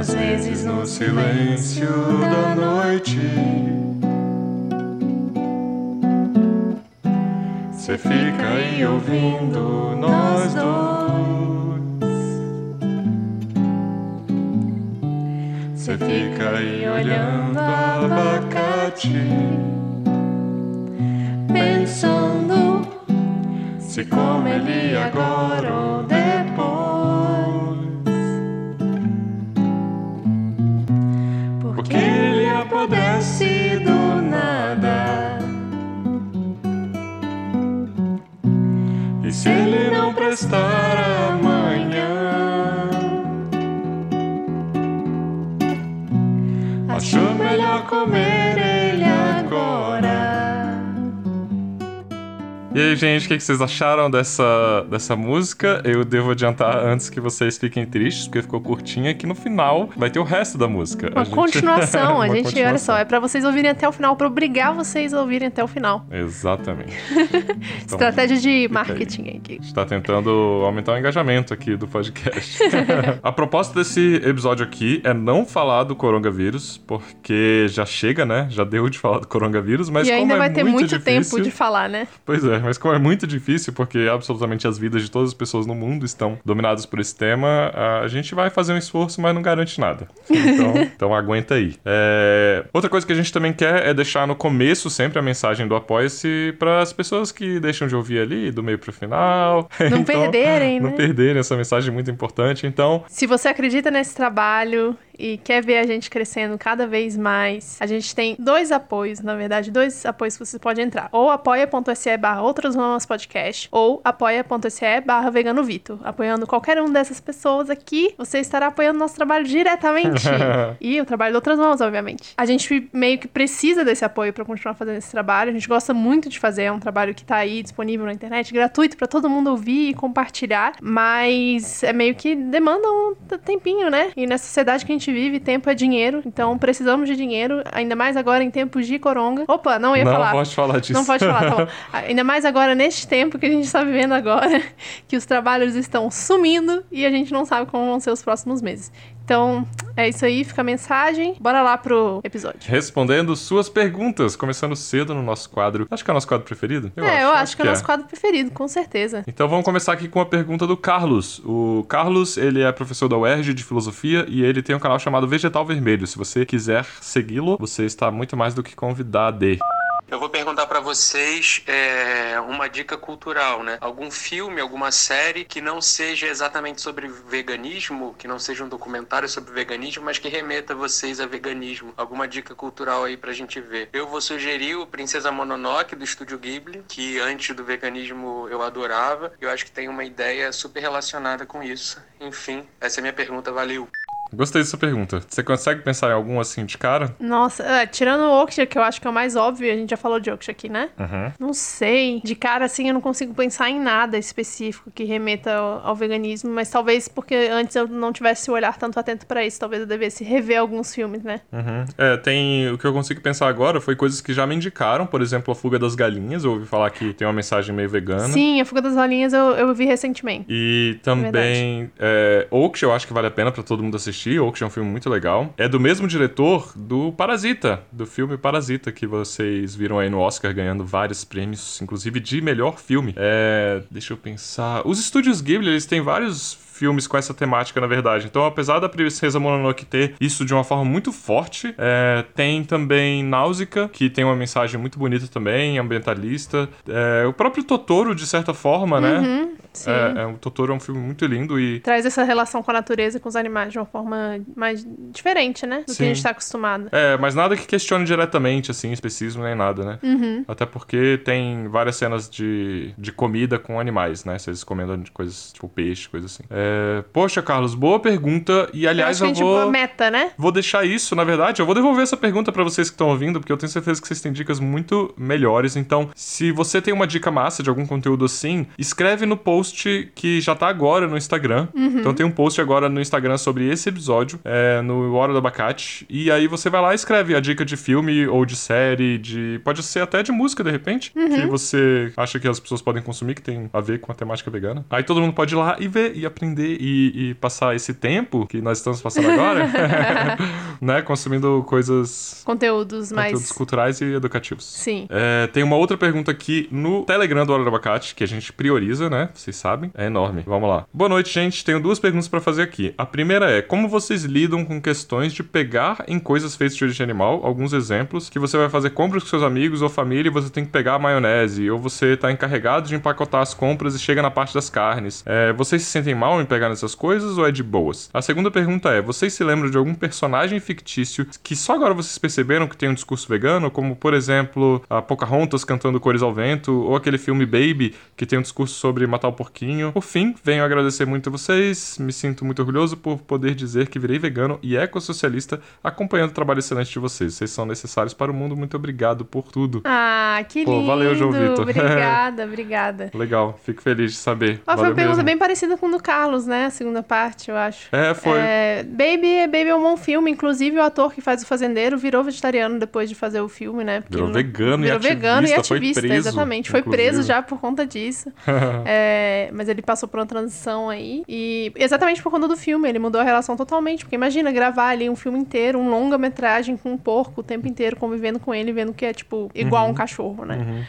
às vezes no silêncio da noite. Você fica aí ouvindo nós dois. Você fica aí olhando abacate, pensando se come ele agora ou depois. Prestar amanhã, achou melhor comer E aí, gente, o que vocês acharam dessa, dessa música? Eu devo adiantar antes que vocês fiquem tristes, porque ficou curtinha, que no final vai ter o resto da música. Uma A gente- continuação, Uma a gente, olha continuação. só, é pra vocês ouvirem até o final, pra obrigar vocês a ouvirem até o final. Exatamente. Então, Estratégia de aí. marketing aqui. A gente tá tentando aumentar o engajamento aqui do podcast. a proposta desse episódio aqui é não falar do coronavírus, porque já chega, né? Já deu de falar do coronavírus, mas e como ainda é vai ter muito difícil, tempo de falar, né? Pois é, mas como é muito difícil, porque absolutamente as vidas de todas as pessoas no mundo estão dominadas por esse tema, a gente vai fazer um esforço, mas não garante nada. Então, então aguenta aí. É, Outra coisa que a gente também quer é deixar no começo sempre a mensagem do Apoia-se para as pessoas que deixam de ouvir ali, do meio pro final. Não Então, perderem, Não né? perderem essa mensagem muito importante. Então, Se você acredita nesse trabalho e quer ver a gente crescendo cada vez mais, a gente tem dois apoios, na verdade, dois apoios que você pode entrar. Ou apoia.se barra outras mamas podcast, ou apoia.se barra vegano Vitor. Apoiando qualquer um dessas pessoas aqui, você estará apoiando nosso trabalho diretamente. e o trabalho de outras mãos, obviamente. A gente meio que precisa desse apoio para continuar fazendo esse trabalho. A gente gosta muito de fazer, é um trabalho que tá aí disponível na internet, gratuito para todo mundo ouvir e compartilhar, mas é meio que demanda um tempinho, né? E nessa sociedade que a gente vive, tempo é dinheiro, então precisamos de dinheiro, ainda mais agora em tempos de coronga. Opa, não ia não falar. pode falar disso. Não pode falar, tá. Ainda mais agora neste tempo que a gente está vivendo agora, que os trabalhos estão sumindo e a gente não sabe como vão ser os próximos meses. Então, é isso aí, fica a mensagem. Bora lá pro episódio. Respondendo suas perguntas, começando cedo no nosso quadro. Acho que é o nosso quadro preferido? é, eu acho, que é o nosso quadro preferido, com certeza. Então vamos começar aqui com a pergunta do Carlos. O Carlos, ele é professor da UERJ de filosofia e ele tem um canal chamado Vegetal Vermelho. Se você quiser segui-lo, você está muito mais do que convidado. Eu vou perguntar pra vocês é, uma dica cultural, né? Algum filme, alguma série que não seja exatamente sobre veganismo, que não seja um documentário sobre veganismo, mas que remeta vocês a veganismo. Alguma dica cultural aí pra gente ver. Eu vou sugerir o Princesa Mononoke do Estúdio Ghibli, que antes do veganismo eu adorava. Eu acho que tem uma ideia super relacionada com isso. Enfim, essa é a minha pergunta. Valeu! Gostei dessa pergunta. Você consegue pensar em algum assim de cara? Nossa, é, tirando o Oksha, que eu acho que é o mais óbvio, a gente já falou de Oksha aqui, né? Uhum. Não sei. De cara, assim, eu não consigo pensar em nada específico que remeta ao, ao veganismo, mas talvez porque antes eu não tivesse o olhar tanto atento pra isso. Talvez eu devesse rever alguns filmes, né? Uhum. É, tem. O que eu consigo pensar agora foi coisas que já me indicaram, por exemplo, a Fuga das Galinhas. Eu ouvi falar que tem uma mensagem meio vegana. Sim, A Fuga das Galinhas eu, eu vi recentemente. E também é, Oaks, eu acho que vale a pena pra todo mundo assistir. Oaks é um filme muito legal. É do mesmo diretor do Parasita, do filme Parasita, que vocês viram aí no Oscar ganhando vários prêmios, inclusive de melhor filme. É, deixa eu pensar. Os estúdios Ghibli, eles têm vários filmes com essa temática, na verdade. Então, apesar da Princesa Mononoke ter isso de uma forma muito forte, é, tem também Náusea, que tem uma mensagem muito bonita também, ambientalista. É, o próprio Totoro, de certa forma, né? Uhum, sim. É, o Totoro é um filme muito lindo e Traz essa relação com a natureza e com os animais de uma forma mais diferente, né? Do Sim. que a gente tá acostumado. É, mas nada que questione diretamente, assim, especismo nem nada, né? Uhum. Até porque tem várias cenas de, de comida com animais, né? Vocês comendo coisas tipo peixe, coisa assim. É, poxa, Carlos, boa pergunta. E Eu aliás, acho eu, a gente vou. meta, né? Vou deixar isso, na verdade, eu vou devolver essa pergunta pra vocês que estão ouvindo, porque eu tenho certeza que vocês têm dicas muito melhores. Então, se você tem uma dica massa de algum conteúdo assim, escreve no post que já tá agora no Instagram. Então tem um post agora no Instagram sobre esse episódio, é, no Hora do Abacate. E aí você vai lá e escreve a dica de filme ou de série, de. Pode ser até de música, de repente, que você acha que as pessoas podem consumir, que tem a ver com a temática vegana. Aí todo mundo pode ir lá e ver e aprender aprender e, e passar esse tempo que nós estamos passando agora, né? Consumindo coisas. Conteúdos mais. Conteúdos culturais e educativos. Sim. É, tem uma outra pergunta aqui no Telegram do Hora do Abacate, que a gente prioriza, né? Vocês sabem. É enorme. Vamos lá. Boa noite, gente. Tenho duas perguntas para fazer aqui. A primeira é: como vocês lidam com questões de pegar em coisas feitas de origem animal? Alguns exemplos. Que você vai fazer compras com seus amigos ou família e você tem que pegar a maionese. Ou você tá encarregado de empacotar as compras e chega na parte das carnes. É, vocês se sentem mal em pegar nessas coisas ou é de boas? A segunda pergunta é: vocês se lembram de algum personagem fictício que só agora vocês perceberam que tem um discurso vegano? Como, por exemplo, a Pocahontas cantando Cores ao Vento, ou aquele filme Baby, que tem um discurso sobre matar o porquinho. Por fim, venho agradecer muito a vocês. Me sinto muito orgulhoso por poder dizer que virei vegano e ecossocialista acompanhando o trabalho excelente de vocês. Vocês são necessários para o mundo. Muito obrigado por tudo. Ah, que Pô, lindo. valeu, João Vitor. Obrigada, obrigada. Legal, fico feliz de saber. Ó, foi uma pergunta mesmo. bem parecida com o do Carlos, né? A segunda parte, eu acho. É, foi. É, Baby, Baby é um bom filme. Inclusive, o ator que faz o fazendeiro virou vegetariano depois de fazer o filme, né? Porque Virou vegano e virou vegano e ativista, foi ativista, preso, exatamente. Foi inclusive. preso já por conta disso. É, mas ele passou por uma transição aí. E exatamente por conta do filme, ele mudou a relação totalmente. Porque imagina gravar ali um filme inteiro, um longa-metragem com um porco o tempo inteiro, convivendo com ele, vendo que é, tipo, igual Uhum. um cachorro, né?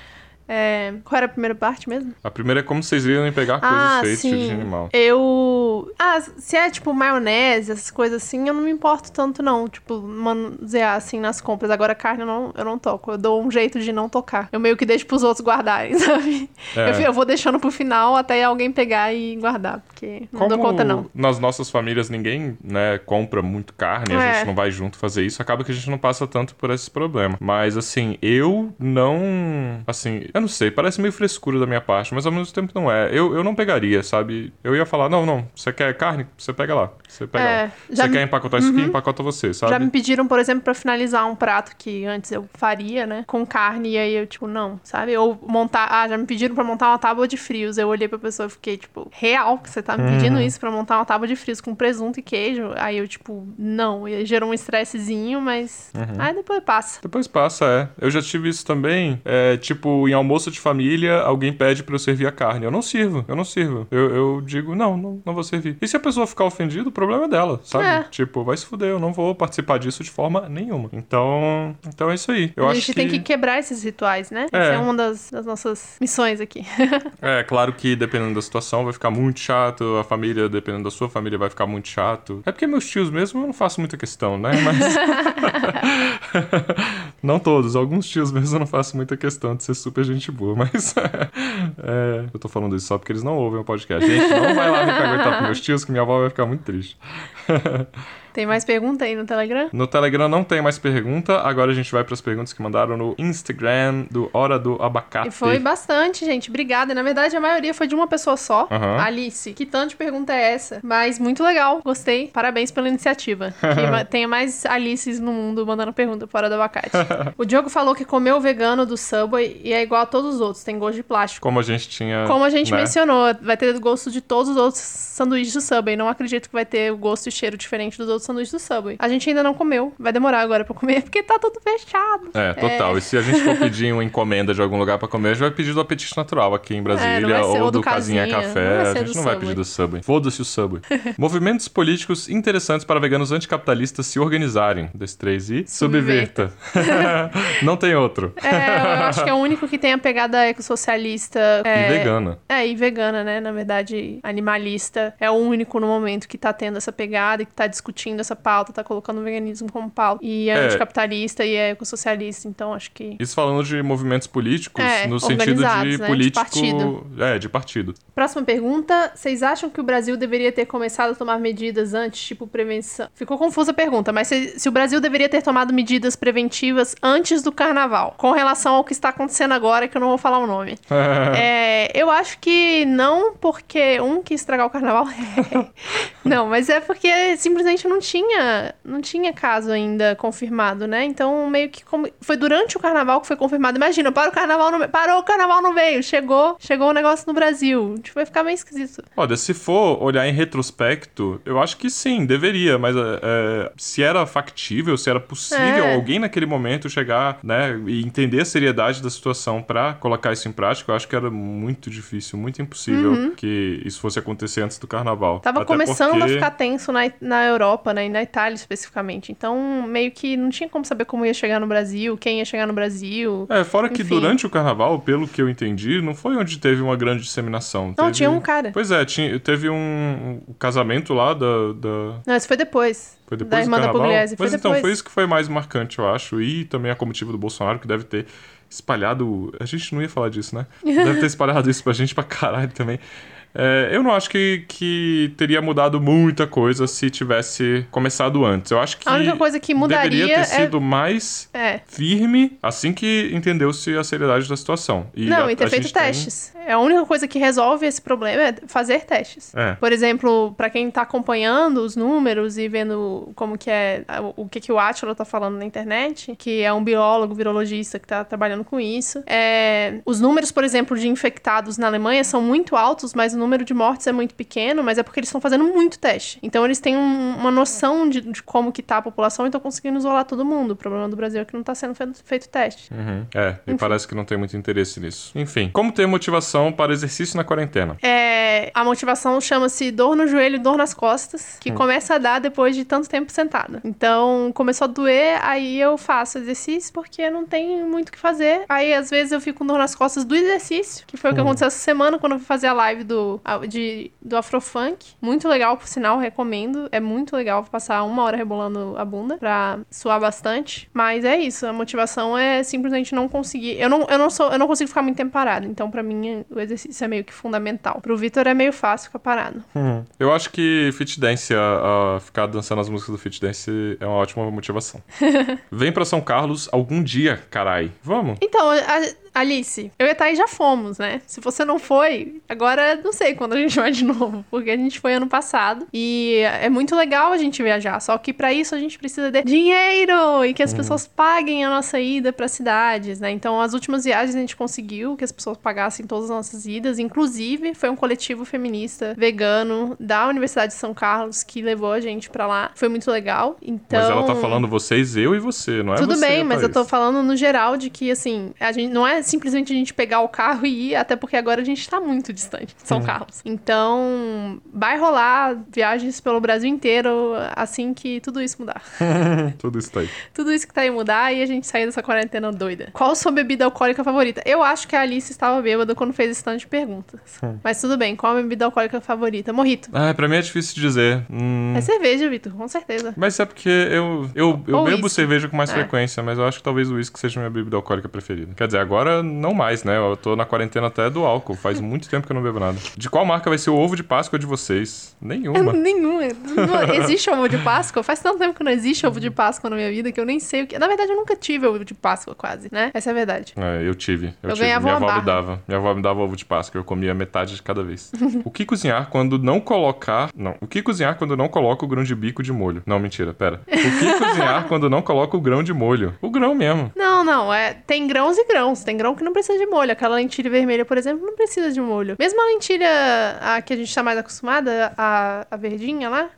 É, qual era a primeira parte mesmo? A primeira é como vocês lidam em pegar Ah, coisas feitas de sim. origem animal. Eu. Ah, se é tipo maionese, essas coisas assim, eu não me importo tanto, não. Tipo, manusear assim nas compras. Agora, carne eu não, eu não toco. Eu dou um jeito de não tocar. Eu meio que deixo pros outros guardarem, sabe? É. Eu, eu vou deixando pro final até alguém pegar e guardar. Porque não dou conta, não. nas nossas famílias ninguém, né, compra muito carne, a É. gente não vai junto fazer isso, acaba que a gente não passa tanto por esse problema. Mas, assim, eu não... Assim, eu não sei, parece meio frescura da minha parte, mas ao mesmo tempo não é. Eu, eu não pegaria, sabe? Eu ia falar, não, não, você quer carne? Você pega lá. Você pega É, lá. Você me- quer empacotar isso aqui? Empacota você, sabe? Já me pediram, por exemplo, pra finalizar um prato que antes eu faria, né? Com carne, e aí eu, tipo, não, sabe? Ou montar. Ah, já me pediram pra montar uma tábua de frios. Eu olhei pra pessoa e fiquei, tipo, real que você tá me pedindo Uhum. isso pra montar uma tábua de frios com presunto e queijo. Aí eu, tipo, não. E gerou um estressezinho, mas. Uhum. Aí depois passa. Depois passa, é. Eu já tive isso também. É, tipo, em almoço de família, alguém pede pra eu servir a carne. Eu não sirvo, eu não sirvo. Eu, eu digo, não, não, não vou servir. E se a pessoa ficar ofendida, o problema é dela, sabe? É. Tipo, vai se fuder, eu não vou participar disso de forma nenhuma. Então, então é isso aí. Eu a gente que... tem que quebrar esses rituais, né? É. Essa é uma das, das nossas missões aqui. É, claro que dependendo da situação vai ficar muito chato, a família, dependendo da sua família, vai ficar muito chato. É porque meus tios mesmo eu não faço muita questão, né? Mas. não todos, alguns tios mesmo eu não faço muita questão de ser super gente boa, mas. é, eu tô falando isso só porque eles não ouvem o podcast. Gente, não vai lá me caguetar pros meus tios que minha avó vai ficar muito triste. tem mais pergunta aí no Telegram? No Telegram não tem mais pergunta, agora a gente vai pras perguntas que mandaram no Instagram do Hora do Abacate. E foi bastante, gente. Obrigada. Na verdade, a maioria foi de uma pessoa só. Aham. Alice. Que tanto de pergunta é essa? Mas muito legal. Gostei. Parabéns pela iniciativa. Que tenha mais Alices no mundo mandando pergunta fora do abacate. o Diogo falou que comeu o vegano do Subway e é igual a todos os outros. Tem gosto de plástico. Como a gente tinha. Como a gente né? mencionou, vai ter gosto de todos os outros sanduíches do Subway. Não acredito que vai ter o gosto e cheiro diferente dos outros sanduíches do Subway. A gente ainda não comeu. Vai demorar agora pra comer, porque tá tudo fechado. É, total. E se a gente for pedir uma encomenda de algum lugar pra comer, a gente vai pedir do Apetite Natural aqui em Brasília, É, vai ser ou o do, do Casinha, Casinha, Café. a gente do não vai pedir do Subway. Foda-se o Subway. Movimentos políticos interessantes para veganos anticapitalistas se organizarem. Desse três e subverta. não tem outro. É, eu acho que é o único que tem a pegada ecossocialista. É, E vegana. É, e vegana, né? Na verdade, animalista. É o único no momento que tá tendo essa pegada, e que tá discutindo essa pauta, tá colocando o veganismo como pauta. E é, É. anticapitalista e é ecossocialista, então acho que. Isso falando de movimentos políticos, É, no sentido de né? De político. partido. É, de partido. Próxima pergunta. Vocês acham que o Brasil deveria ter começado a tomar medidas antes, tipo prevenção? Ficou confusa a pergunta, mas se, se o Brasil deveria ter tomado medidas preventivas antes do carnaval, com relação ao que está acontecendo agora, que eu não vou falar o nome. É, eu acho que não porque um quis estragar o carnaval. não, mas é porque simplesmente não tinha, não tinha caso ainda confirmado, né? Então, meio que como... foi durante o carnaval que foi confirmado. Imagina, para o carnaval não... parou o carnaval não veio, chegou, chegou o um negócio no Brasil. Tipo, vai ficar meio esquisito. Olha, se for olhar em retrospecto, eu acho que sim, deveria, mas é, se era factível, se era possível é. alguém naquele momento chegar, né, e entender a seriedade da situação para colocar isso em prática, eu acho que era muito difícil, muito impossível uhum. que isso fosse acontecer antes do carnaval. Tava Até começando porque... a ficar tenso na, na Europa, né, e na Itália especificamente. Então, meio que não tinha como saber como ia chegar no Brasil, quem ia chegar no Brasil. É, fora Enfim. que durante o carnaval, pelo que eu entendi, não foi onde teve uma grande disseminação. Não, teve... tinha um cara. Pois é, tinha, teve um, um casamento lá da, da... Não, isso foi depois. Foi depois da irmã da Pugliese. Mas então, foi isso que foi mais marcante, eu acho. E também a comitiva do Bolsonaro, que deve ter espalhado. A gente não ia falar disso, né? Deve ter espalhado isso pra gente pra caralho também. É, eu não acho que, que teria mudado muita coisa se tivesse começado antes. Eu acho que a única coisa que mudaria deveria ter é... sido mais é. firme assim que entendeu-se a seriedade da situação. E não, a, e ter feito testes. Tem... É a única coisa que resolve esse problema é fazer testes. É. Por exemplo, para quem tá acompanhando os números e vendo como que é o que que o Atila tá falando na internet, que é um biólogo, virologista que tá trabalhando com isso, é... os números, por exemplo, de infectados na Alemanha são muito altos, mas número de mortes é muito pequeno, mas é porque eles estão fazendo muito teste. Então eles têm um, uma noção de, de, como que tá a população e estão conseguindo isolar todo mundo. O problema do Brasil é que não tá sendo feito, feito teste. Uhum. É, Enfim. e parece que não tem muito interesse nisso. Enfim, como ter motivação para exercício na quarentena? É, a motivação chama-se dor no joelho e dor nas costas, que hum. começa a dar depois de tanto tempo sentada. Então, começou a doer, aí eu faço exercício porque não tem muito o que fazer. Aí, às vezes, eu fico com dor nas costas do exercício, que foi o que hum. aconteceu essa semana quando eu fui fazer a live do de, do Afrofunk. Muito legal, por sinal, recomendo. É muito legal passar uma hora rebolando a bunda pra suar bastante. Mas é isso, a motivação é simplesmente não conseguir. Eu não, eu não sou, eu não consigo ficar muito tempo parado. Então, para mim, o exercício é meio que fundamental. Pro Vitor é meio fácil ficar parado. Uhum. Eu acho que fit dance, a, a, ficar dançando as músicas do fit dance é uma ótima motivação. Vem para São Carlos algum dia, carai. Vamos? Então, a, Alice, eu e a Thaís já fomos, né? Se você não foi, agora não sei quando a gente vai de novo, porque a gente foi ano passado e é muito legal a gente viajar, só que para isso a gente precisa de dinheiro e que as uhum. pessoas paguem a nossa ida para cidades, né? Então, as últimas viagens a gente conseguiu que as pessoas pagassem todas as nossas idas, inclusive foi um coletivo feminista vegano da Universidade de São Carlos que levou a gente para lá. Foi muito legal. Então, Mas ela tá falando vocês, eu e você, não é Tudo você, bem, mas eu tô falando no geral de que assim, a gente não é simplesmente a gente pegar o carro e ir, até porque agora a gente tá muito distante de São uhum. Carlos. Então, vai rolar viagens pelo Brasil inteiro assim que tudo isso mudar. tudo isso tá aí. Tudo isso que tá aí mudar e a gente sair dessa quarentena doida. Qual sua bebida alcoólica favorita? Eu acho que a Alice estava bêbada quando fez esse tanto de perguntas. Hum. Mas tudo bem, qual a bebida alcoólica favorita? Morrito. Ah, pra mim é difícil de dizer. Hum... É cerveja, Vitor, com certeza. Mas é porque eu, eu, eu bebo whisky. cerveja com mais é. frequência, mas eu acho que talvez o uísque seja minha bebida alcoólica preferida. Quer dizer, agora agora não mais, né? Eu tô na quarentena até do álcool. Faz muito tempo que eu não bebo nada. De qual marca vai ser o ovo de Páscoa de vocês? Nenhuma. Nenhuma. existe ovo de Páscoa? Faz tanto tempo que não existe ovo de Páscoa na minha vida que eu nem sei o que. Na verdade, eu nunca tive ovo de Páscoa, quase, né? Essa é a verdade. É, eu tive. Eu, eu tive. ganhava Minha avó barra. me dava. Minha avó me dava ovo de Páscoa. Eu comia metade de cada vez. o que cozinhar quando não colocar. Não. O que cozinhar quando não coloca o grão de bico de molho? Não, mentira, pera. O que cozinhar quando não coloca o grão de molho? O grão mesmo. Não, não. É, tem grãos e grãos. Tem grão que não precisa de molho. Aquela lentilha vermelha, por exemplo, não precisa de molho. Mesmo a lentilha a que a gente tá mais acostumada, a, a verdinha lá,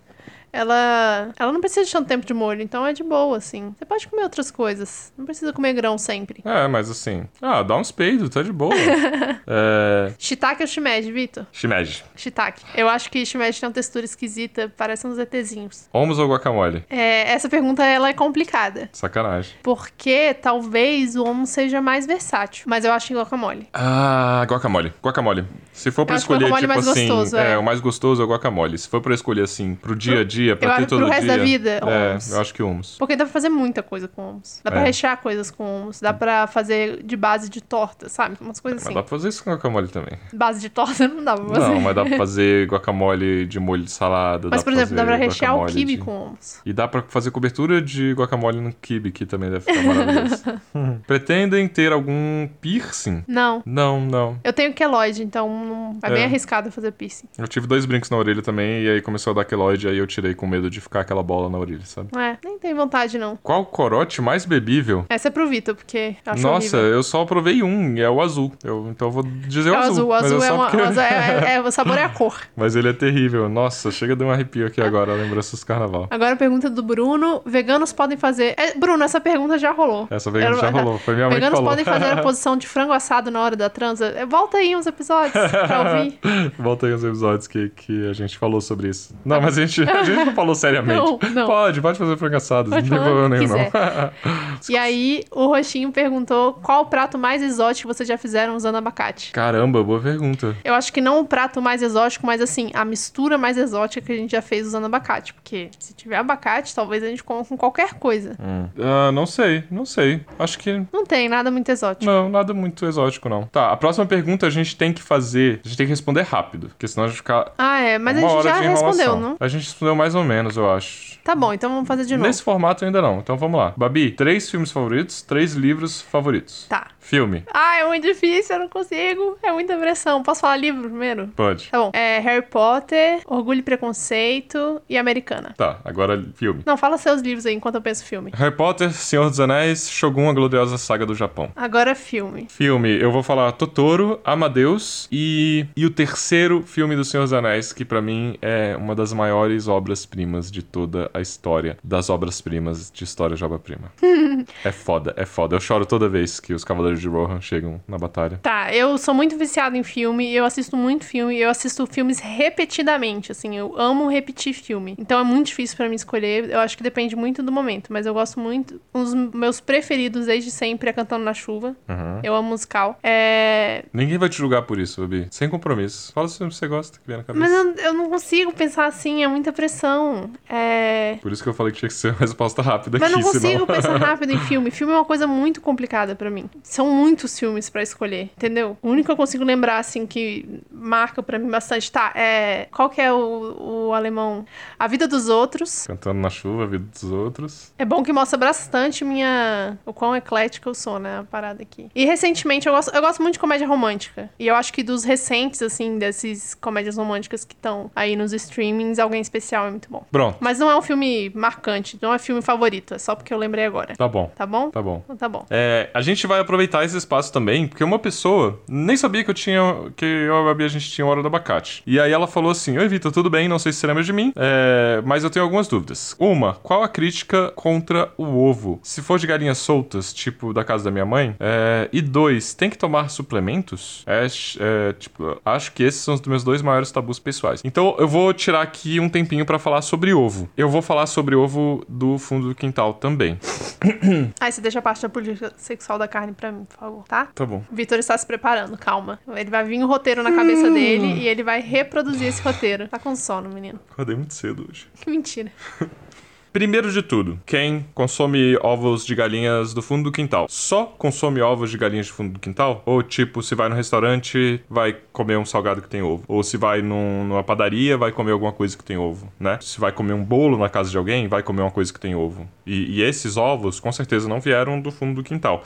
ela, ela não precisa de tanto tempo de molho, então é de boa, assim. Você pode comer outras coisas. Não precisa comer grão sempre. É, mas assim. Ah, dá uns peidos, tá de boa. é... Shiitake ou shimeji, Vitor? Shimeji. Shiitake. Eu acho que shimeji tem uma textura esquisita, parece uns ETzinhos. Hummus ou guacamole? É, essa pergunta, ela é complicada. Sacanagem. Porque talvez o hummus seja mais versátil, mas eu acho que guacamole. Ah, guacamole. Guacamole. Se for pra escolher, tipo mais assim... Gostoso, é. é, o mais gostoso é o guacamole. Se for pra escolher, assim, pro dia a dia, dia, pra eu ter todo pro resto dia. da vida, é, eu acho que hummus. Porque dá pra fazer muita coisa com hummus. Dá pra é. rechear coisas com hummus. Dá pra fazer de base de torta, sabe? Umas coisas assim. Mas dá pra fazer isso com guacamole também. Base de torta não dá pra fazer. Não, mas dá pra fazer guacamole de molho de salada. Mas, por exemplo, dá pra rechear o kibe de... com hummus. E dá pra fazer cobertura de guacamole no kibe, que também deve ficar maravilhoso. Pretendem ter algum piercing? Não. Não, não. Eu tenho queloide, então é, é bem arriscado fazer piercing. Eu tive dois brincos na orelha também, e aí começou a dar queloide, aí eu tirei com medo de ficar aquela bola na orelha, sabe? É, nem tem vontade, não. Qual corote mais bebível? Essa é pro Vitor, porque eu Nossa, horrível. eu só provei um, e é o azul. Eu, então eu vou dizer o É o azul. azul, o mas azul, é, uma, porque- o azul é, é- é- o sabor é a cor. Mas ele é terrível. Nossa, chega de um arrepio aqui agora, lembranças do carnaval. Agora a pergunta do Bruno: veganos podem fazer. É, Bruno, essa pergunta já rolou. Essa pergunta já rolou, foi minha mãe que Veganos falou. podem fazer a posição de frango assado na hora da transa. É, Volta aí uns episódios pra ouvir. Volta aí os episódios que, que a gente falou sobre isso. Não, mas a gente, a gente não falou seriamente. Não, não. Pode, pode fazer frango assado, não tem problema nenhum, não. E aí, o Roxinho perguntou qual o prato mais exótico vocês já fizeram usando abacate. Caramba, boa pergunta. Eu acho que não o prato mais exótico, mas assim, a mistura mais exótica que a gente já fez usando abacate. Porque se tiver abacate, talvez a gente coma com qualquer coisa. Hum. Ah, não sei, não sei. Acho que Não tem nada muito exótico. Não, nada muito exótico, não. Tá, a próxima pergunta a gente tem que fazer. A gente tem que responder rápido, porque senão a gente ficar. Ah, é, mas a gente já de respondeu, não? A gente respondeu mais ou menos, eu acho. Tá bom, então vamos fazer de novo. Nesse formato ainda não. Então vamos lá. Babi, três filmes favoritos, três livros favoritos. Tá. Filme. Ah, é muito difícil, eu não consigo. É muita pressão. Posso falar livro primeiro? Pode. Tá bom. É Harry Potter, Orgulho e Preconceito e Americana. Tá, agora filme. Não, fala seus livros aí enquanto eu penso filme. Harry Potter, Senhor dos Anéis, Shogun, a gloriosa saga do Japão. Agora filme. Filme, eu vou falar Totoro, Amadeus e, e o terceiro filme do Senhor dos Anéis, que pra mim é uma das maiores obras-primas de toda a história das obras-primas de história de obra-prima. é foda, é foda. Eu choro toda vez que os Cavaleiros de Rohan chegam na batalha. Tá, eu sou muito viciada em filme, eu assisto muito filme, eu assisto filmes repetidamente, assim, eu amo repetir filme. Então é muito difícil pra mim escolher, eu acho que depende muito do momento, mas eu gosto muito, um dos meus preferidos desde sempre é Cantando na Chuva. Uhum. Eu amo musical. É... Ninguém vai te julgar por isso, Babi. Sem compromisso. Fala se você gosta, que vem na cabeça. Mas eu, eu não consigo pensar assim, é muita pressão. É... Por isso que eu falei que tinha que ser uma resposta rápida Mas aqui, não consigo senão... pensar rápido em filme. Filme é uma coisa muito complicada pra mim. São muitos filmes pra escolher, entendeu? O único que eu consigo lembrar, assim, que marca pra mim bastante, tá? É. Qual que é o, o alemão? A Vida dos Outros. Cantando na chuva, a vida dos outros. É bom que mostra bastante minha. o quão eclética eu sou, né? A parada aqui. E recentemente eu gosto, eu gosto muito de comédia romântica. E eu acho que dos recentes, assim, desses comédias românticas que estão aí nos streamings, alguém especial é muito bom. Pronto. Mas não é um filme marcante, não é filme favorito, é só porque eu lembrei agora. Tá bom. Tá bom? Tá bom. Então tá bom. É, a gente vai aproveitar esse espaço também, porque uma pessoa nem sabia que eu tinha. que eu e a Babi a gente tinha hora do abacate. E aí ela falou assim: Oi, Vitor, tudo bem? Não sei se você lembra de mim, é, mas eu tenho algumas dúvidas. Uma, qual a crítica contra o ovo? Se for de galinhas soltas, tipo da casa da minha mãe. É, e dois, tem que tomar suplementos? É, é, tipo, acho que esses são os meus dois maiores tabus pessoais. Então eu vou tirar aqui um tempinho pra falar sobre ovo. Eu vou falar sobre ovo do fundo do quintal também. Aí você deixa a parte da política sexual da carne pra mim, por favor, tá? Tá bom. O Vitor está se preparando, calma. Ele vai vir um roteiro na cabeça Hum. dele e ele vai reproduzir esse roteiro. Tá com sono, menino. Acordei muito cedo hoje. Que mentira. Primeiro de tudo, quem consome ovos de galinhas do fundo do quintal, só consome ovos de galinhas do fundo do quintal? Ou tipo, se vai no restaurante, vai comer um salgado que tem ovo? Ou se vai num- numa padaria, vai comer alguma coisa que tem ovo, né? Se vai comer um bolo na casa de alguém, vai comer uma coisa que tem ovo. E, e esses ovos, com certeza, não vieram do fundo do quintal.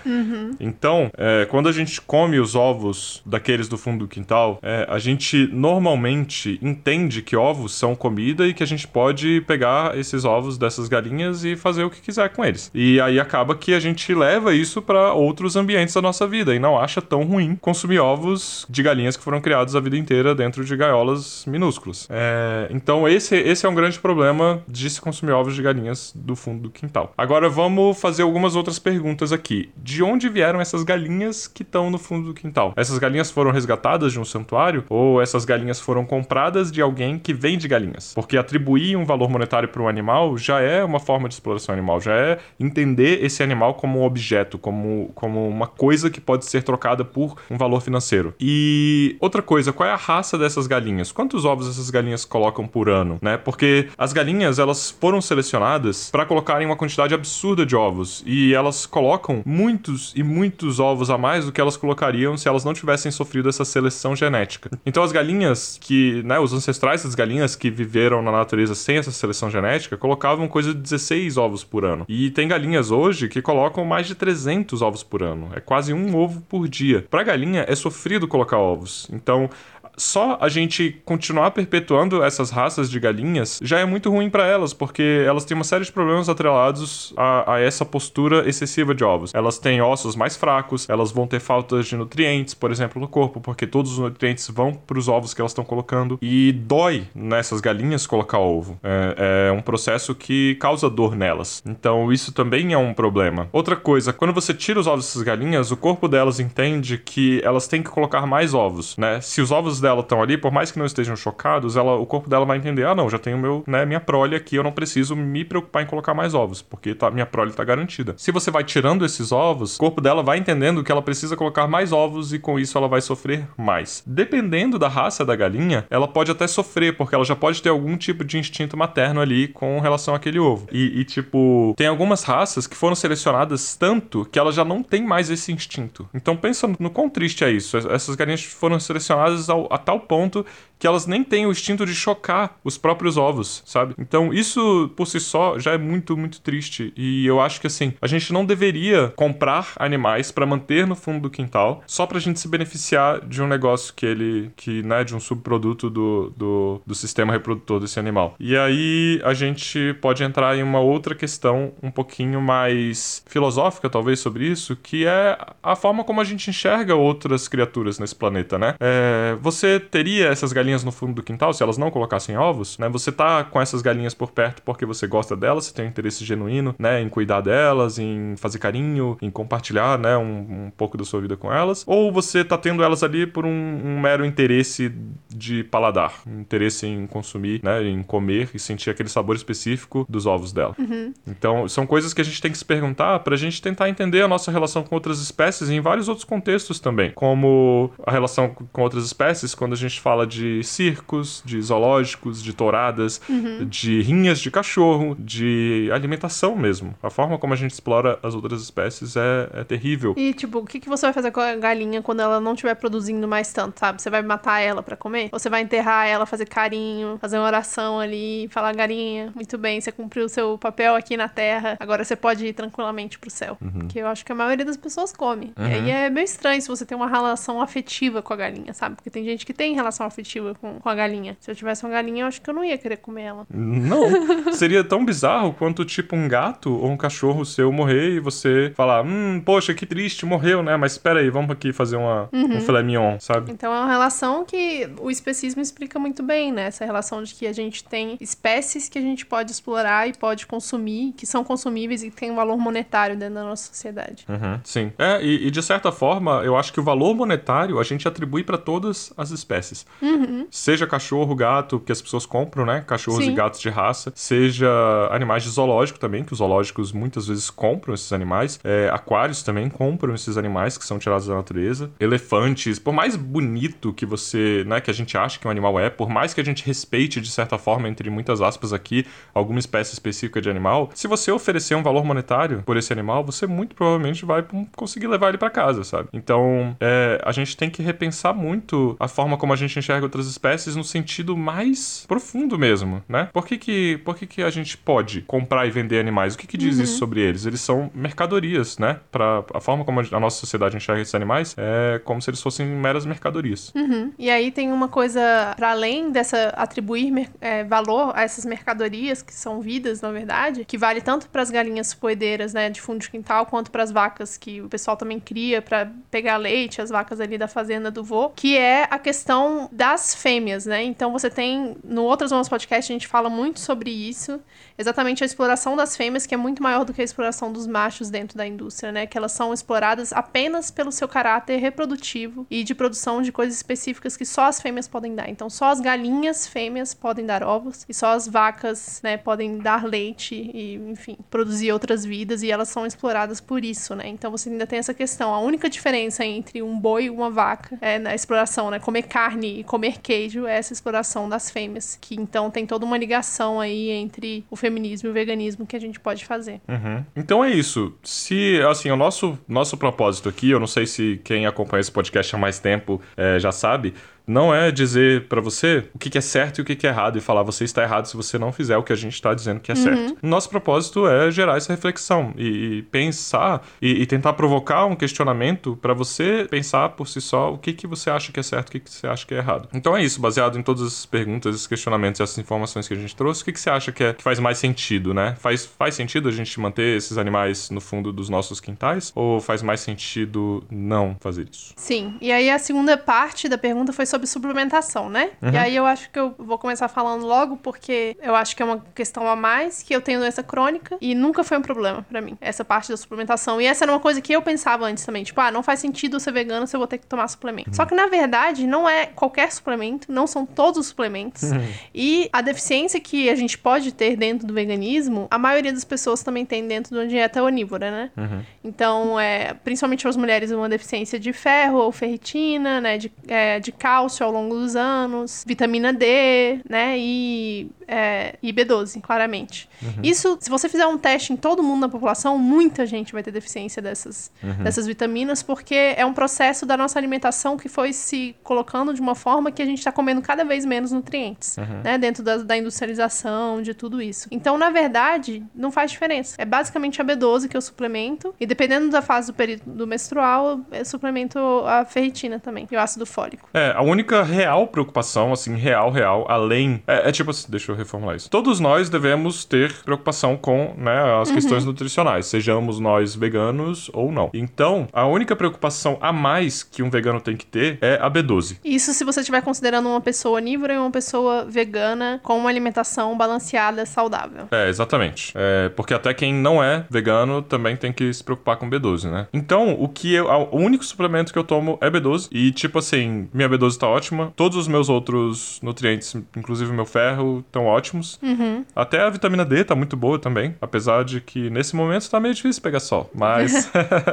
Então, é, quando a gente come os ovos daqueles do fundo do quintal, é, a gente normalmente entende que ovos são comida e que a gente pode pegar esses ovos dessas galinhas e fazer o que quiser com eles. E aí acaba que a gente leva isso para outros ambientes da nossa vida e não acha tão ruim consumir ovos de galinhas que foram criados a vida inteira dentro de gaiolas minúsculas. É, então esse, esse é um grande problema de se consumir ovos de galinhas do fundo do quintal. Agora vamos fazer algumas outras perguntas aqui. De onde vieram essas galinhas que estão no fundo do quintal? Essas galinhas foram resgatadas de um santuário ou essas galinhas foram compradas de alguém que vende galinhas? Porque atribuir um valor monetário para um animal já é uma forma de exploração animal, já é entender esse animal como um objeto, como, como uma coisa que pode ser trocada por um valor financeiro. E outra coisa, qual é a raça dessas galinhas? Quantos ovos essas galinhas colocam por ano, né? Porque as galinhas, elas foram selecionadas para colocarem uma quantidade absurda de ovos e elas colocam muitos e muitos ovos a mais do que elas colocariam se elas não tivessem sofrido essa seleção genética. Então as galinhas que, né, os ancestrais das galinhas que viveram na natureza sem essa seleção genética colocavam coisa de 16 ovos por ano. E tem galinhas hoje que colocam mais de 300 ovos por ano. É quase um ovo por dia. Para galinha é sofrido colocar ovos. Então, só a gente continuar perpetuando essas raças de galinhas já é muito ruim para elas, porque elas têm uma série de problemas atrelados a, a, essa postura excessiva de ovos. Elas têm ossos mais fracos, elas vão ter faltas de nutrientes, por exemplo, no corpo, porque todos os nutrientes vão para os ovos que elas estão colocando. E dói nessas galinhas colocar ovo. É, é um processo que causa dor nelas. Então, isso também é um problema. Outra coisa, quando você tira os ovos dessas galinhas, o corpo delas entende que elas têm que colocar mais ovos, né? Se os ovos dela estão ali, por mais que não estejam chocados, ela, o corpo dela vai entender: ah, não, já tenho meu, né, minha prole aqui, eu não preciso me preocupar em colocar mais ovos, porque tá, minha prole está garantida. Se você vai tirando esses ovos, o corpo dela vai entendendo que ela precisa colocar mais ovos e com isso ela vai sofrer mais. Dependendo da raça da galinha, ela pode até sofrer, porque ela já pode ter algum tipo de instinto materno ali com relação àquele ovo. E, e tipo, tem algumas raças que foram selecionadas tanto que ela já não tem mais esse instinto. Então pensa no quão triste é isso. Essas galinhas foram selecionadas ao, a tal ponto que elas nem têm o instinto de chocar os próprios ovos, sabe? Então isso por si só já é muito, muito triste. E eu acho que assim, a gente não deveria comprar animais para manter no fundo do quintal só pra gente se beneficiar de um negócio que ele, que, né, de um subproduto do, do, do sistema reprodutor desse animal. E aí a gente pode entrar em uma outra questão um pouquinho mais filosófica, talvez, sobre isso, que é a forma como a gente enxerga outras criaturas nesse planeta, né? É, você teria essas galinhas no fundo do quintal, se elas não colocassem ovos, né? Você tá com essas galinhas por perto porque você gosta delas, você tem um interesse genuíno, né? Em cuidar delas, em fazer carinho, em compartilhar, né? Um, um pouco da sua vida com elas. Ou você tá tendo elas ali por um, um mero interesse de paladar, um interesse em consumir, né? Em comer e sentir aquele sabor específico dos ovos dela. Uhum. Então, são coisas que a gente tem que se perguntar pra gente tentar entender a nossa relação com outras espécies em vários outros contextos também. Como a relação com outras espécies, quando a gente fala de circos, de zoológicos, de touradas, uhum. de rinhas de cachorro, de alimentação mesmo. A forma como a gente explora as outras espécies é, é terrível. E, tipo, o que, que você vai fazer com a galinha quando ela não estiver produzindo mais tanto, sabe? Você vai matar ela para comer? Ou você vai enterrar ela, fazer carinho, fazer uma oração ali, falar, galinha, muito bem, você cumpriu o seu papel aqui na Terra, agora você pode ir tranquilamente pro céu. Uhum. Que eu acho que a maioria das pessoas come. Uhum. E aí é meio estranho se você tem uma relação afetiva com a galinha, sabe? Porque tem gente que tem relação afetiva com, com a galinha. Se eu tivesse uma galinha, eu acho que eu não ia querer comer ela. Não. Seria tão bizarro quanto, tipo, um gato ou um cachorro seu morrer e você falar, hum, poxa, que triste, morreu, né? Mas espera aí, vamos aqui fazer uma, uhum. um filé mignon, sabe? Então é uma relação que o especismo explica muito bem, né? Essa relação de que a gente tem espécies que a gente pode explorar e pode consumir, que são consumíveis e tem um valor monetário dentro da nossa sociedade. Uhum, sim. É, e, e, de certa forma, eu acho que o valor monetário a gente atribui para todas as espécies. Uhum. Seja cachorro, gato, que as pessoas compram, né? Cachorros Sim. e gatos de raça. Seja animais de zoológico também, que os zoológicos muitas vezes compram esses animais. É, aquários também compram esses animais que são tirados da natureza. Elefantes, por mais bonito que você, né, que a gente acha que um animal é, por mais que a gente respeite de certa forma, entre muitas aspas aqui, alguma espécie específica de animal, se você oferecer um valor monetário por esse animal, você muito provavelmente vai conseguir levar ele para casa, sabe? Então, é, a gente tem que repensar muito a forma como a gente enxerga outras espécies no sentido mais profundo mesmo, né? Por que que, por que, que a gente pode comprar e vender animais? O que, que diz Uhum. isso sobre eles? Eles são mercadorias, né? Pra, a forma como a nossa sociedade enxerga esses animais é como se eles fossem meras mercadorias. Uhum. E aí tem uma coisa, para além dessa atribuir é, valor a essas mercadorias, que são vidas, na verdade, que vale tanto para as galinhas poedeiras, né, de fundo de quintal, quanto para as vacas que o pessoal também cria para pegar leite, as vacas ali da fazenda do vô, que é a questão das fêmeas, né? Então você tem, no Outras Mãos Podcast, a gente fala muito sobre isso, exatamente a exploração das fêmeas, que é muito maior do que a exploração dos machos dentro da indústria, né? Que elas são exploradas apenas pelo seu caráter reprodutivo e de produção de coisas específicas que só as fêmeas podem dar. Então, só as galinhas fêmeas podem dar ovos e só as vacas, né, podem dar leite e, enfim, produzir outras vidas e elas são exploradas por isso, né? Então, você ainda tem essa questão. A única diferença entre um boi e uma vaca é na exploração, né? Comer carne e comer queijo é essa exploração das fêmeas, que então tem toda uma ligação aí entre o feminismo e o veganismo que a gente pode fazer. Uhum. Então é isso. Se, assim, o nosso, nosso propósito aqui, eu não sei se quem acompanha esse podcast há mais tempo é, já sabe, não é dizer para você o que, que, é certo e o que, que, é errado e falar você está errado se você não fizer o que a gente está dizendo que é uhum. certo. Nosso propósito é gerar essa reflexão e, e pensar e, e, tentar provocar um questionamento para você pensar por si só o que, que você acha que é certo e o que, que você acha que é errado. Então é isso, baseado em todas as perguntas, esses questionamentos e essas informações que a gente trouxe, o que, que você acha que, é, que faz mais sentido, né? Faz, faz sentido a gente manter esses animais no fundo dos nossos quintais ou faz mais sentido não fazer isso? Sim, e aí a segunda parte da pergunta foi sobre suplementação, né? Uhum. E aí eu acho que eu vou começar falando logo porque eu acho que é uma questão a mais, que eu tenho doença crônica e nunca foi um problema para mim, essa parte da suplementação. E essa era uma coisa que eu pensava antes também, tipo, ah, não faz sentido ser vegano se eu vou ter que tomar suplemento. Uhum. Só que na verdade não é qualquer suplemento, não são todos os suplementos. Uhum. E a deficiência que a gente pode ter dentro do veganismo, a maioria das pessoas também tem dentro de uma dieta onívora, né? Uhum. Então, é, principalmente as mulheres, uma deficiência de ferro ou ferritina, né? De, é, de cálcio ao longo dos anos, vitamina D, né? E, é, e B12, claramente. Uhum. Isso, se você fizer um teste em todo mundo na população, muita gente vai ter deficiência dessas, uhum. dessas vitaminas, porque é um processo da nossa alimentação que foi se colocando de uma forma que a gente está comendo cada vez menos nutrientes, uhum. né? Dentro da, da industrialização, de tudo isso. Então, na verdade, não faz diferença. É basicamente a B12 que eu suplemento, e dependendo da fase do período menstrual, eu suplemento a ferritina também, e o ácido fólico. É, a única real preocupação, assim, real, real, além. É, é tipo assim, deixa eu reformular isso. Todos nós devemos ter preocupação com né, as uhum. questões nutricionais, sejamos nós veganos ou não. Então, a única preocupação a mais que um vegano tem que ter é a B12. Isso se você estiver considerando uma pessoa onívora e uma pessoa vegana com uma alimentação balanceada, saudável. É, exatamente. É, porque até quem não é vegano também tem que se preocupar com B12, né? Então, o que eu, o único suplemento que eu tomo é B12 e tipo assim, minha B12 tá ótima, todos os meus outros nutrientes, inclusive meu ferro, estão ótimos. Uhum. Até a vitamina D tá muito boa também, apesar de que nesse momento tá meio difícil pegar sol, mas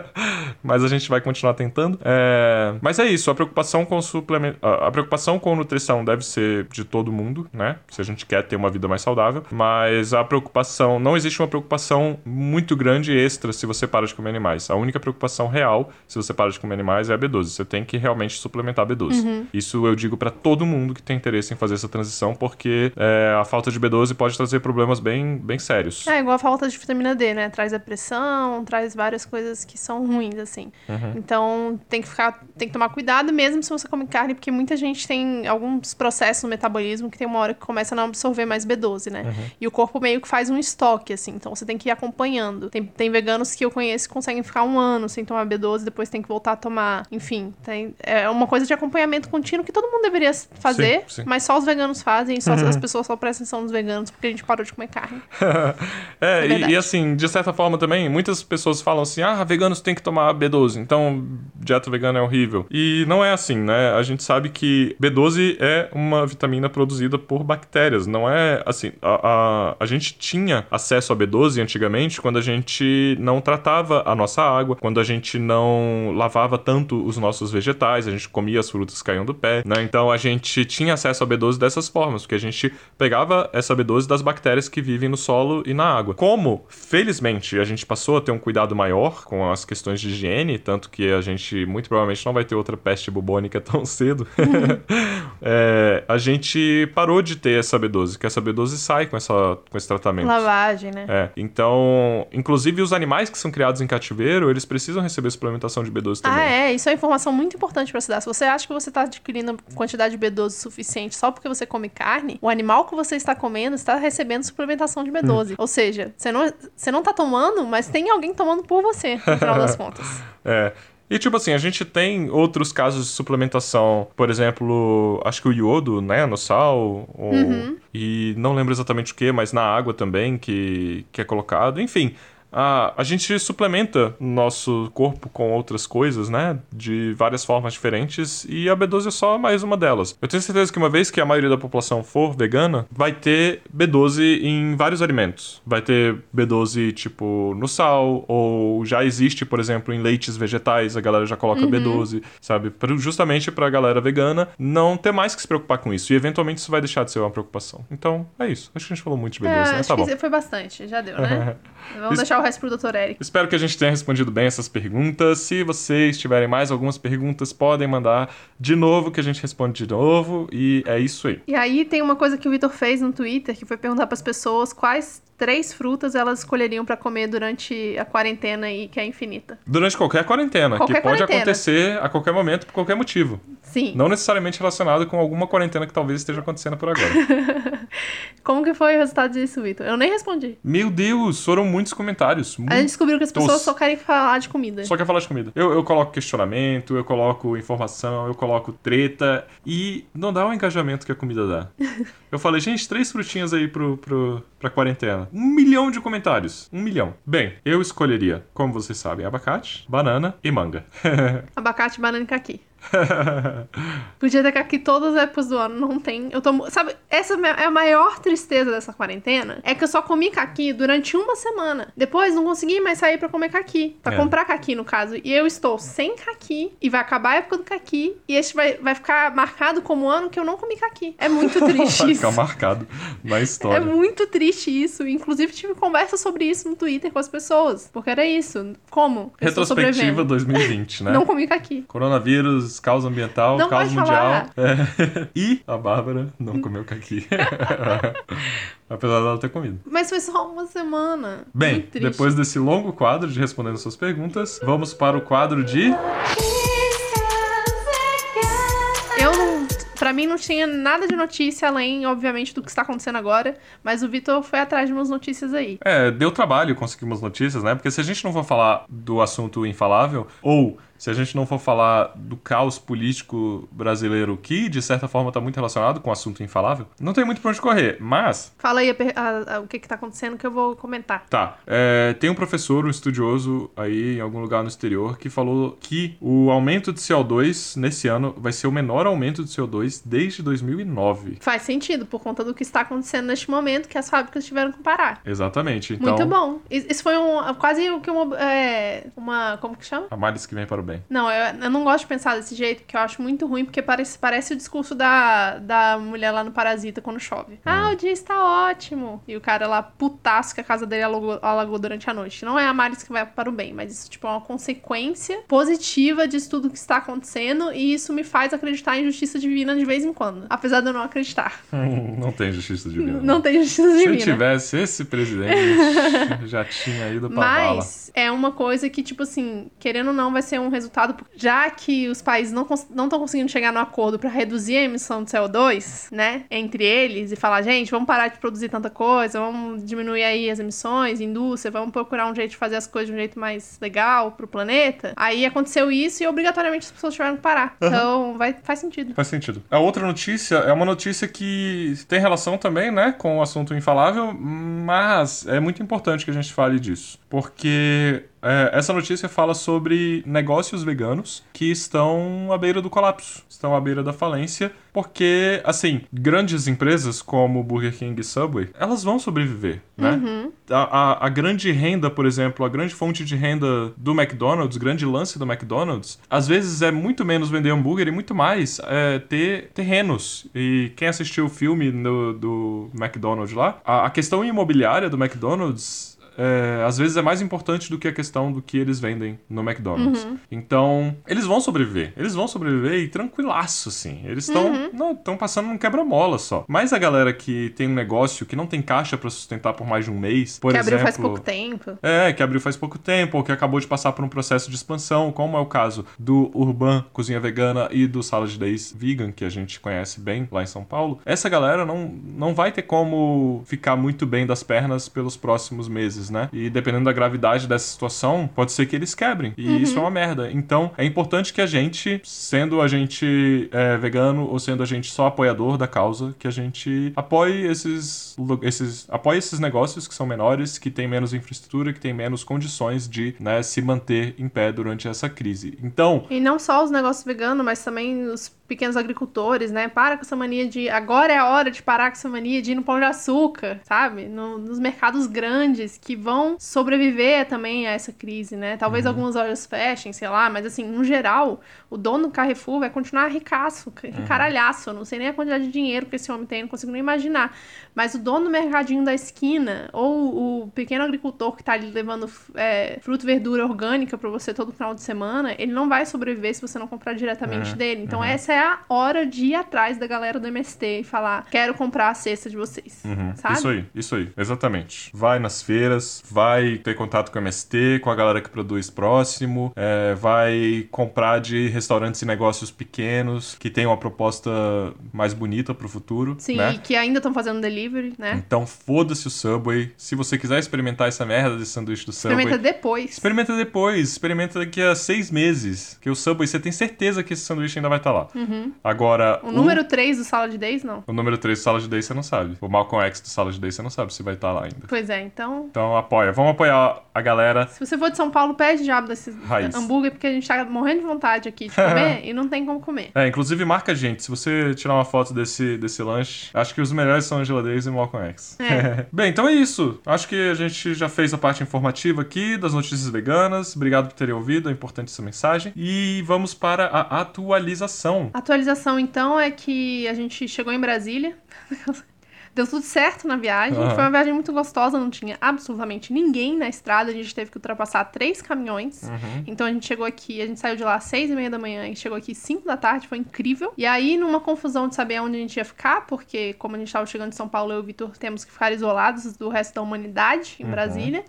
mas a gente vai continuar tentando. É... Mas é isso, a preocupação com suplemento, a preocupação com nutrição deve ser de todo mundo, né? Se a gente quer ter uma vida mais saudável, mas a preocupação, não existe uma preocupação muito grande extra se você para de comer animais. A única preocupação real, se você para de comer animais, é a B12. Você tem que realmente suplementar a B12. Uhum. Isso eu digo para todo mundo que tem interesse em fazer essa transição, porque é, a falta de B12 pode trazer problemas bem, bem sérios. É igual a falta de vitamina D, né? Traz depressão, traz várias coisas que são ruins, assim. Uhum. Então tem que ficar, tem que tomar cuidado mesmo se você come carne, porque muita gente tem alguns processos no metabolismo que tem uma hora que começa a não absorver mais B12, né? Uhum. E o corpo meio que faz um estoque, assim. Então você tem que ir acompanhando. Tem, tem veganos que eu conheço que conseguem ficar um ano sem tomar B12, depois tem que voltar a tomar. Enfim, tem, é uma coisa de acompanhamento contínuo que todo mundo deveria fazer, sim, sim. mas só os veganos fazem, só uhum. as pessoas só prestam atenção nos veganos porque a gente parou de comer carne. é, é e, e, assim, de certa forma também, muitas pessoas falam assim: ah, veganos têm que tomar B12, então dieta vegana é horrível. E não é assim, né? A gente sabe que B12 é uma vitamina produzida por bactérias, não é assim. A, a, a gente tinha acesso a B12 antigamente quando a gente não tratava a nossa água, quando a gente não lavava tanto os nossos vegetais, a gente comia as frutas que caíam do pé, né? Então a gente tinha acesso a B12 dessas formas, porque a gente pegava essa B12 das bactérias que vivem no solo e na água. Como, felizmente, a gente passou a ter um cuidado maior com as questões de higiene, tanto que a gente muito provavelmente não vai ter outra peste bubônica tão cedo, é, a gente parou de ter essa B12, que essa B12 sai com, essa, com esse tratamento. Lavagem, né? É. Então, inclusive os animais que são criados em cativeiro, eles precisam receber suplementação de B12 também. Ah, é. Isso é informação muito importante para se dar. Se você acha que você está adquirindo quantidade de B12 suficiente só porque você come carne, o animal que você está comendo está recebendo suplementação de B12. Hum. Ou seja, você não, você não tá tomando, mas tem alguém tomando por você, no final das contas. É. E tipo assim, a gente tem outros casos de suplementação, por exemplo, acho que o iodo, né, no sal, ou... uhum. e não lembro exatamente o que, mas na água também que, que é colocado. Enfim, a, a gente suplementa nosso corpo com outras coisas, né? De várias formas diferentes, e a B12 é só mais uma delas. Eu tenho certeza que uma vez que a maioria da população for vegana, vai ter B12 em vários alimentos. Vai ter B12, tipo, no sal, ou já existe, por exemplo, em leites vegetais, a galera já coloca uhum. B12, sabe? Justamente pra galera vegana não ter mais que se preocupar com isso. E eventualmente isso vai deixar de ser uma preocupação. Então, é isso. Acho que a gente falou muito de B12, é, né? Acho tá que bom. foi bastante, já deu, né? Vamos deixar o resto pro Dr. Eric. Espero que a gente tenha respondido bem essas perguntas. Se vocês tiverem mais algumas perguntas, podem mandar de novo que a gente responde de novo. E é isso aí. E aí tem uma coisa que o Vitor fez no Twitter, que foi perguntar pras pessoas quais três frutas elas escolheriam pra comer durante a quarentena aí, que é infinita. Durante qualquer quarentena, Qualquer que pode quarentena. acontecer a qualquer momento, por qualquer motivo. Sim. Não necessariamente relacionado com alguma quarentena que talvez esteja acontecendo por agora. Como que foi o resultado disso, Vitor? Eu nem respondi. Meu Deus, foram muitos comentários. A gente descobriu que as pessoas Muitos. só querem falar de comida. Só quer falar de comida. Eu, eu coloco questionamento, eu coloco informação, eu coloco treta e não dá o engajamento que a comida dá. Eu falei, gente, três frutinhas aí pro, pro, pra quarentena. Um milhão de comentários. Um milhão. Bem, eu escolheria, como vocês sabem, abacate, banana e manga. Abacate, banana e caqui. Podia ter caqui todas as épocas do ano, não tem. Eu tomo. Sabe, essa é a maior tristeza dessa quarentena. É que eu só comi caqui durante uma semana. Depois não consegui mais sair pra comer caqui. Pra É. comprar caqui, no caso. E eu estou sem caqui. E vai acabar a época do caqui. E este vai, vai ficar marcado como ano que eu não comi caqui. É muito triste Vai isso. ficar marcado na É história. muito triste isso. Inclusive, tive conversa sobre isso no Twitter com as pessoas. Porque era isso. Como? Eu Retrospectiva sobrevivendo. 2020, né? Não comi caqui. Coronavírus, causa ambiental, Não causa mundial. É. E a Bárbara não comeu caqui. Apesar dela ter comido. Mas foi só uma semana. Bem, depois desse longo quadro de respondendo suas perguntas, vamos para o quadro de. Eu não. Pra mim não tinha nada de notícia além, obviamente, do que está acontecendo agora. Mas o Vitor foi atrás de umas notícias aí. É, deu trabalho conseguir umas notícias, né? Porque se a gente não for falar do assunto infalável, ou se a gente não for falar do caos político brasileiro, que de certa forma tá muito relacionado com o assunto infalável, não tem muito pra onde correr. Mas Fala aí a a- a- o que, que tá acontecendo que eu vou comentar. Tá. É, tem um professor, um estudioso aí em algum lugar no exterior, que falou que o aumento de CO2 nesse ano vai ser o menor aumento de CO2 desde 2009. Faz sentido, por conta do que está acontecendo neste momento, que as fábricas tiveram que parar. Exatamente. Então, Muito bom. Is- Isso foi um, quase o que uma, é, uma. Como que chama? A males que vem para o bem. Não, eu, eu não gosto de pensar desse jeito, que eu acho muito ruim, porque parece, parece o discurso da, da mulher lá no Parasita quando chove. Ah, o dia está ótimo. E o cara lá, putaço, que a casa dele alagou, alagou durante a noite. Não é a Maris que vai para o bem, mas isso tipo, é uma consequência positiva disso tudo que está acontecendo, e isso me faz acreditar em justiça divina de vez em quando. Apesar de eu não acreditar. não tem justiça divina. Não tem justiça Se divina. tivesse esse presidente, já tinha ido pra. Mas é uma coisa que, tipo assim, querendo ou não, vai ser um resultado. Já que os países não estão conseguindo chegar no acordo pra reduzir a emissão de CO2, né? Entre eles, e falar, gente, vamos parar de produzir tanta coisa, vamos diminuir aí as emissões, indústria, vamos procurar um jeito de fazer as coisas de um jeito mais legal pro planeta. Aí aconteceu isso e obrigatoriamente as pessoas tiveram que parar. Então, vai, faz sentido. Faz sentido. A outra notícia é uma notícia que tem relação também, né, com o assunto infalável, mas é muito importante que a gente fale disso. Porque é, essa notícia fala sobre negócios veganos que estão à beira do colapso, estão à beira da falência, porque, assim, grandes empresas como Burger King e Subway, elas vão sobreviver, né? A, a, a grande renda, por exemplo, a grande fonte de renda do McDonald's, grande lance do McDonald's, às vezes é muito menos vender hambúrguer e muito mais é, ter terrenos. E quem assistiu o filme no- do McDonald's lá, a, a questão imobiliária do McDonald's é, às vezes é mais importante do que a questão do que eles vendem no McDonald's. Então, eles vão sobreviver. Eles vão sobreviver e tranquilaço, assim. Eles estão não estão passando num quebra-mola só. Mas a galera que tem um negócio que não tem caixa pra sustentar por mais de um mês, por que exemplo... abriu faz pouco tempo. É, que abriu faz pouco tempo, ou que acabou de passar por um processo de expansão, como é o caso do Urban Cozinha Vegana e do Salad Days Vegan, que a gente conhece bem lá em São Paulo. Essa galera não, não vai ter como ficar muito bem das pernas pelos próximos meses, né? E dependendo da gravidade dessa situação, pode ser que eles quebrem. E isso é uma merda. Então, é importante que a gente, sendo a gente é, vegano ou sendo a gente só apoiador da causa, que a gente apoie esses, esses, apoie esses negócios que são menores, que têm menos infraestrutura, que têm menos condições de né, se manter em pé durante essa crise. Então, E não só os negócios veganos, mas também os pequenos agricultores, né? Para com essa mania de. Agora é a hora de parar com essa mania de ir no pão de açúcar, sabe? No- nos mercados grandes que vão sobreviver também a essa crise, né? Talvez algumas lojas fechem, sei lá, mas assim, no geral, o dono do Carrefour vai continuar ricaço, ricaralhaço. Eu não sei nem a quantidade de dinheiro que esse homem tem, não consigo nem imaginar. Mas o dono do mercadinho da esquina, ou o pequeno agricultor que tá ali levando é, fruta e verdura orgânica pra você todo final de semana, ele não vai sobreviver se você não comprar diretamente dele. Então essa é a hora de ir atrás da galera do MST e falar, quero comprar a cesta de vocês. Sabe? Isso aí, isso aí, exatamente. Vai nas feiras, vai ter contato com o MST, com a galera que produz próximo, é, vai comprar de restaurantes e negócios pequenos que tem uma proposta mais bonita pro futuro, Sim, né? e que ainda estão fazendo delivery, né? Então foda-se o Subway. Se você quiser experimentar essa merda desse sanduíche do Subway, Experimenta depois. Experimenta depois, experimenta daqui a seis meses. Que o Subway, você tem certeza que esse sanduíche ainda vai estar lá. Agora, O número 3 do Sala de Days, não. o número 3 do Sala de Day você não sabe. O Malcolm X do Sala de Day você não sabe se vai estar lá ainda. Pois é, então. Então apoia. Vamos apoiar a galera. Se você for de São Paulo, pede diabo desse Raiz. hambúrguer, porque a gente tá morrendo de vontade aqui de comer e não tem como comer. É, inclusive marca a gente. Se você tirar uma foto desse, desse lanche, acho que os melhores são Angela Days e Malcolm X. É. Bem, então é isso. Acho que a gente já fez a parte informativa aqui das notícias veganas. Obrigado por terem ouvido, é importante essa mensagem. E vamos para a atualização. Atualização, então, é que a gente chegou em Brasília. Deu tudo certo na viagem. Aham. Foi uma viagem muito gostosa, não tinha absolutamente ninguém na estrada. A gente teve que ultrapassar três caminhões. Uhum. Então a gente chegou aqui, a gente saiu de lá às seis e meia da manhã e chegou aqui às cinco da tarde, foi incrível. E aí, numa confusão de saber onde a gente ia ficar, porque como a gente estava chegando de São Paulo, eu e o Vitor temos que ficar isolados do resto da humanidade em Brasília.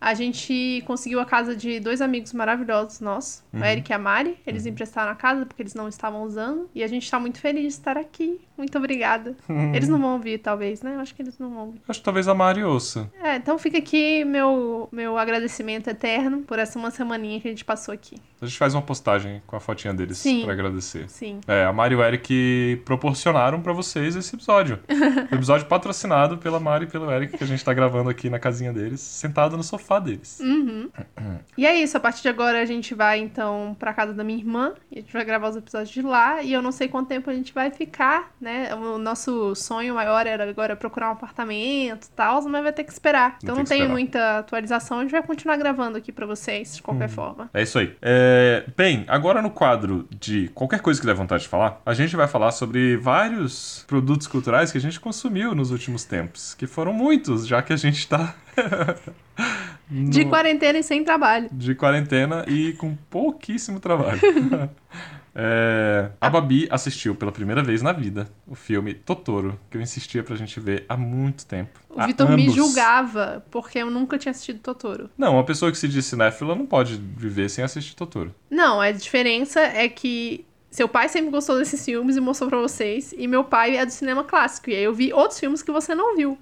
A gente conseguiu a casa de dois amigos maravilhosos nossos, o Eric e a Mari. Eles emprestaram a casa porque eles não estavam usando. E a gente tá muito feliz de estar aqui. Muito obrigada. Eles não vão ouvir, talvez, né? Eu acho que eles não vão ouvir. Acho que talvez a Mari ouça. É, então fica aqui meu, meu agradecimento eterno por essa uma semaninha que a gente passou aqui. A gente faz uma postagem com a fotinha deles pra agradecer. Sim. É, a Mari e o Eric proporcionaram pra vocês esse episódio. O episódio patrocinado pela Mari e pelo Eric, que a gente tá gravando aqui na casinha deles, sentado no sofá deles. E é isso, a partir de agora a gente vai então pra casa da minha irmã e a gente vai gravar os episódios de lá e eu não sei quanto tempo a gente vai ficar, né? O nosso sonho maior era agora procurar um apartamento e tal, mas vai ter que esperar. Então tem não tem muita atualização, a gente vai continuar gravando aqui pra vocês de qualquer forma. É isso aí. É, bem, agora no quadro de qualquer coisa que der vontade de falar, a gente vai falar sobre vários produtos culturais que a gente consumiu nos últimos tempos, que foram muitos, já que a gente tá De no- quarentena e sem trabalho. de quarentena e com pouquíssimo trabalho. É, a Babi assistiu pela primeira vez na vida o filme Totoro, que eu insistia pra gente ver há muito tempo. O Vitor me julgava porque eu nunca tinha assistido Totoro. Não, uma pessoa que se diz cinéfila não pode viver sem assistir Totoro. Não, a diferença é que seu pai sempre gostou desses filmes e mostrou pra vocês, e meu pai é do cinema clássico. E aí eu vi outros filmes que você não viu.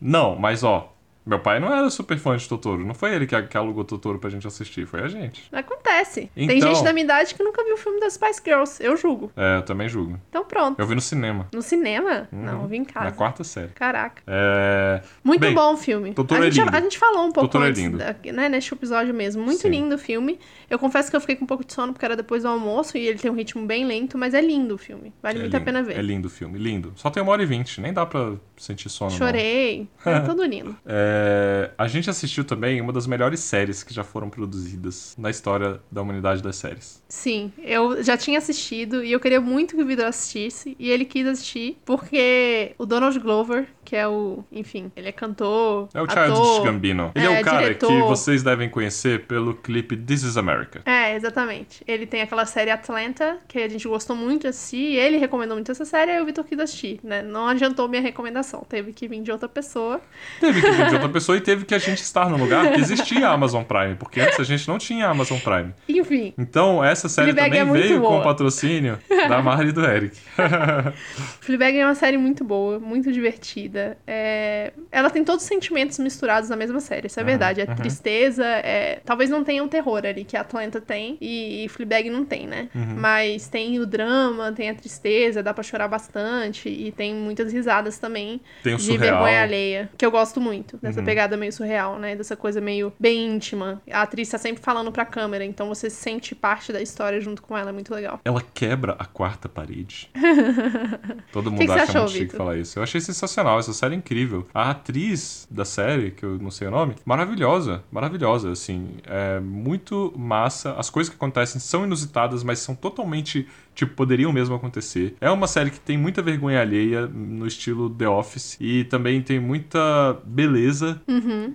Não, mas ó, meu pai não era super fã de Totoro. Não foi ele que, que alugou Totoro pra gente assistir, foi a gente. Acontece. Tem Então- gente da minha idade que nunca viu o filme das Spice Girls. Eu julgo. É, eu também julgo. Então pronto. Eu vi no cinema, No cinema? Uhum. Não, eu vi em na casa. quarta série. Caraca. É. Muito Bem, bom o filme. Totoro a, é gente, lindo. a gente falou um pouco Totoro é antes, lindo. da- né, neste episódio mesmo. Muito Sim. lindo o filme. Eu confesso que eu fiquei com um pouco de sono porque era depois do almoço e ele tem um ritmo bem lento, mas é lindo o filme. Vale é muito a lindo, pena ver. É lindo o filme, lindo. Só tem uma hora e vinte, nem dá pra sentir sono. não. Chorei. É tudo lindo. É, a gente assistiu também uma das melhores séries que já foram produzidas na história da humanidade das séries. Sim, eu já tinha assistido e eu queria muito que o Vitor assistisse. E ele quis assistir porque o Donald Glover, que é o. Enfim, ele é cantor. É o ator, Childish Gambino. Ele é, é, o cara diretor. que vocês devem conhecer pelo clipe This Is America. É, exatamente. Ele tem aquela série Atlanta, que a gente gostou muito de assistir, e ele recomendou muito essa série, aí o Vitor quis assistir, né? Não adiantou minha recomendação, teve que vir de outra pessoa. Teve que vir de outra pessoa e teve que a gente estar no lugar que existia a Amazon Prime, porque antes a gente não tinha a Amazon Prime. Enfim, Então, essa série Fleabag também é veio com boa. o patrocínio da Mari e do Eric. Fleabag é uma série muito boa, muito divertida. É, Ela tem todos os sentimentos misturados na mesma série, isso é verdade. É tristeza, é... talvez não tenha o terror ali que a Atlanta tem e, e Fleabag não tem, né? Mas tem o drama, tem a tristeza, dá pra chorar bastante e tem muitas risadas também Tem o de surreal. vergonha alheia, que eu gosto muito dessa Essa pegada meio surreal, né? Dessa coisa meio bem íntima. A atriz tá sempre falando pra câmera, então você sente parte da história junto com ela, é muito legal. Ela quebra a quarta parede. Todo mundo que você acha achou, muito chique falar isso. Eu achei sensacional, essa série é incrível. A atriz da série, que eu não sei o nome, maravilhosa, maravilhosa, assim. É muito massa. As coisas que acontecem são inusitadas, mas são totalmente, tipo, poderiam mesmo acontecer. É uma série que tem muita vergonha alheia no estilo The Office e também tem muita beleza,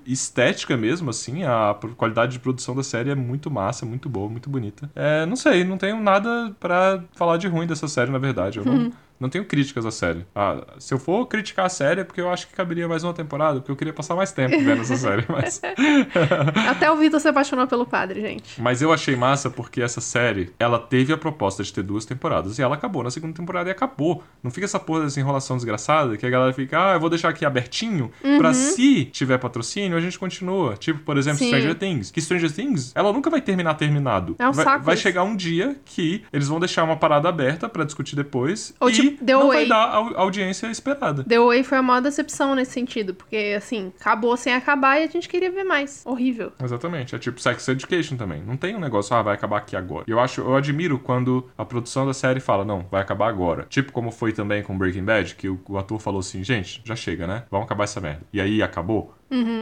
estética mesmo, assim. A qualidade de produção da série é muito massa, muito boa, muito bonita. É, não sei, não tenho nada pra falar de ruim dessa série, na verdade. Eu não, não tenho críticas à série. Ah, se eu for criticar a série é porque eu acho que caberia mais uma temporada, porque eu queria passar mais tempo vendo essa série, mas... Até o Vitor se apaixonou pelo padre, gente. Mas eu achei massa porque essa série, ela teve a proposta de ter duas temporadas e ela acabou na segunda temporada e acabou. Não fica essa porra dessa enrolação desgraçada que a galera fica, ah, eu vou deixar aqui abertinho pra se tiver patrocínio a gente continua. Tipo, por exemplo, Sim. Stranger Things. Que Stranger Things, ela nunca vai terminar terminado. É um vai, saco vai isso. chegar um dia que eles vão deixar uma parada aberta pra discutir depois Ou e tipo, The não vai Way. dar a au- audiência esperada. The Way foi a maior decepção nesse sentido, porque, assim, acabou sem acabar e a gente queria ver mais. Horrível. Exatamente. É tipo Sex Education também. Não tem um negócio, ah, vai acabar aqui agora. E eu acho, eu admiro quando a produção da série fala, não, vai acabar agora. Tipo como foi também com Breaking Bad, que o, o ator falou assim, gente, já chega, né? Vamos acabar essa merda. E aí acabou.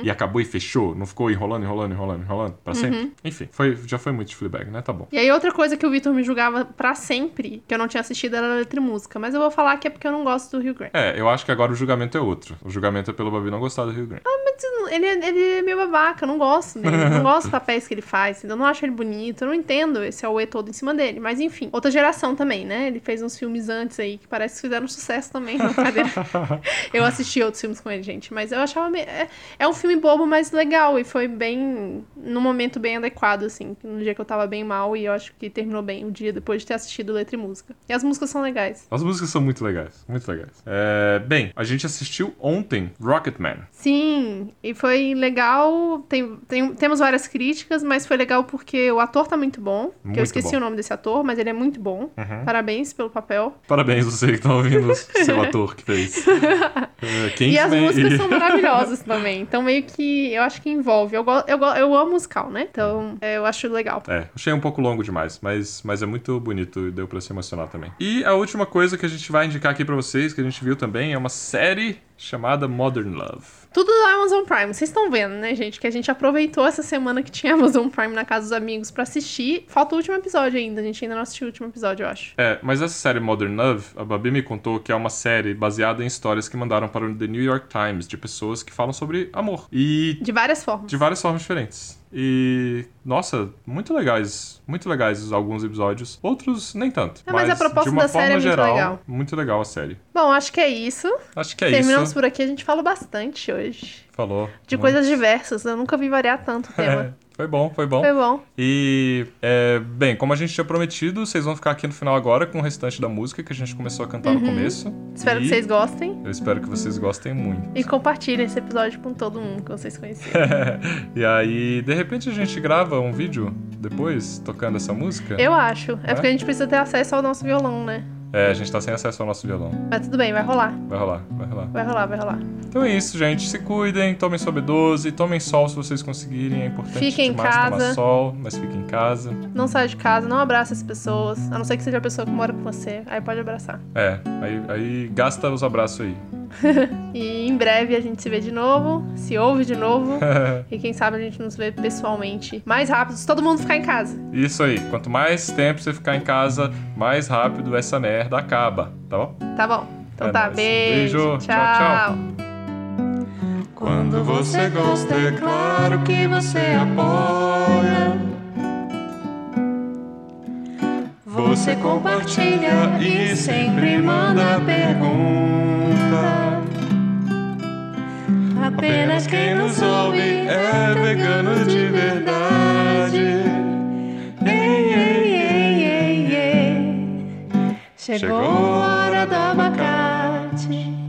E acabou e fechou. Não ficou enrolando, enrolando, enrolando, enrolando pra sempre. Enfim, foi, já foi muito de Fleabag, né? Tá bom. E aí, outra coisa que o Vitor me julgava pra sempre, que eu não tinha assistido, era a letra e música. Mas eu vou falar que é porque eu não gosto do Rio Grande. É, eu acho que agora o julgamento é outro. O julgamento é pelo Babi não gostar do Rio Grande. Mas ele, é- ele é meio babaca, eu não gosto dele. Eu não gosto dos papéis que ele faz, eu não acho ele bonito, eu não entendo esse auê todo em cima dele. Mas enfim, outra geração também, né? Ele fez uns filmes antes aí que parece que fizeram sucesso também. Cadeira. eu assisti outros filmes com ele, gente, mas eu achava. meio- É, um filme bobo, mas legal. E foi bem. num momento bem adequado, assim. No dia que eu tava bem mal e eu acho que terminou bem o dia depois de ter assistido letra e música. E as músicas são legais. As músicas são muito legais, muito legais. É, bem, a gente assistiu ontem Rocketman. Sim, e foi legal. Tem, tem- temos várias críticas, mas foi legal porque o ator tá muito bom. que Muito eu esqueci bom. o nome desse ator, mas ele é muito bom. Parabéns pelo papel. Parabéns você que tá ouvindo, seu ator que fez. É, E as músicas são maravilhosas também. Então, meio que eu acho que envolve. Eu, eu, eu amo musical, né? Então, é, eu acho legal. É, achei um pouco longo demais, mas, mas é muito bonito e deu pra se emocionar também. E a última coisa que a gente vai indicar aqui pra vocês, que a gente viu também, é uma série chamada Modern Love. Tudo da Amazon Prime. Vocês estão vendo, né, gente? Que a gente aproveitou essa semana que tinha Amazon Prime na casa dos amigos pra assistir. Falta o último episódio ainda. A gente ainda não assistiu o último episódio, eu acho. É, mas essa série Modern Love, a Babi me contou que é uma série baseada em histórias que mandaram para o The New York Times, de pessoas que falam sobre amor. E De várias formas. de várias formas diferentes. E, nossa, muito legais. Muito legais alguns episódios. Outros, nem tanto. É, mas a proposta da série é muito geral, legal. Muito legal a série. Bom, acho que é isso. Acho que é Terminamos isso. por aqui. A gente falou bastante hoje. Falou. De Muito. coisas diversas. Eu nunca vi variar tanto o tema. É, foi bom, foi bom. Foi bom. E, é, bem, como a gente tinha prometido, vocês vão ficar aqui no final agora com o restante da música que a gente começou a cantar no começo. Uhum. Espero E que vocês gostem. Eu espero que vocês gostem muito. E compartilhem esse episódio com todo mundo que vocês conheceram. e aí, de repente, a gente grava um vídeo depois, tocando essa música. Eu acho. É É? porque a gente precisa ter acesso ao nosso violão, né? É, a gente tá sem acesso ao nosso violão. Mas tudo bem, vai rolar. Vai rolar, vai rolar. Vai rolar, vai rolar. Então é isso, gente. Se cuidem, tomem sua B12, tomem sol se vocês conseguirem. É importante Fiquem em demais tomar casa. sol, mas fiquem em casa. Não saia de casa, não abraça as pessoas. A não ser que seja a pessoa que mora com você. Aí pode abraçar. É, aí, aí gasta os abraços aí. E em breve a gente se vê de novo, se ouve de novo. e quem sabe a gente nos vê pessoalmente mais rápido, se todo mundo ficar em casa. Isso aí. Quanto mais tempo você ficar em casa, mais rápido essa merda acaba, tá bom? Tá bom? Então É tá, nóis. beijo. Beijo. Tchau, tchau. Quando você gosta, é claro que você apoia. Você compartilha e sempre manda pergunta. Apenas quem nos ouve é vegano de verdade. Ei, ei, ei, ei, ei. Chegou a hora do abacate.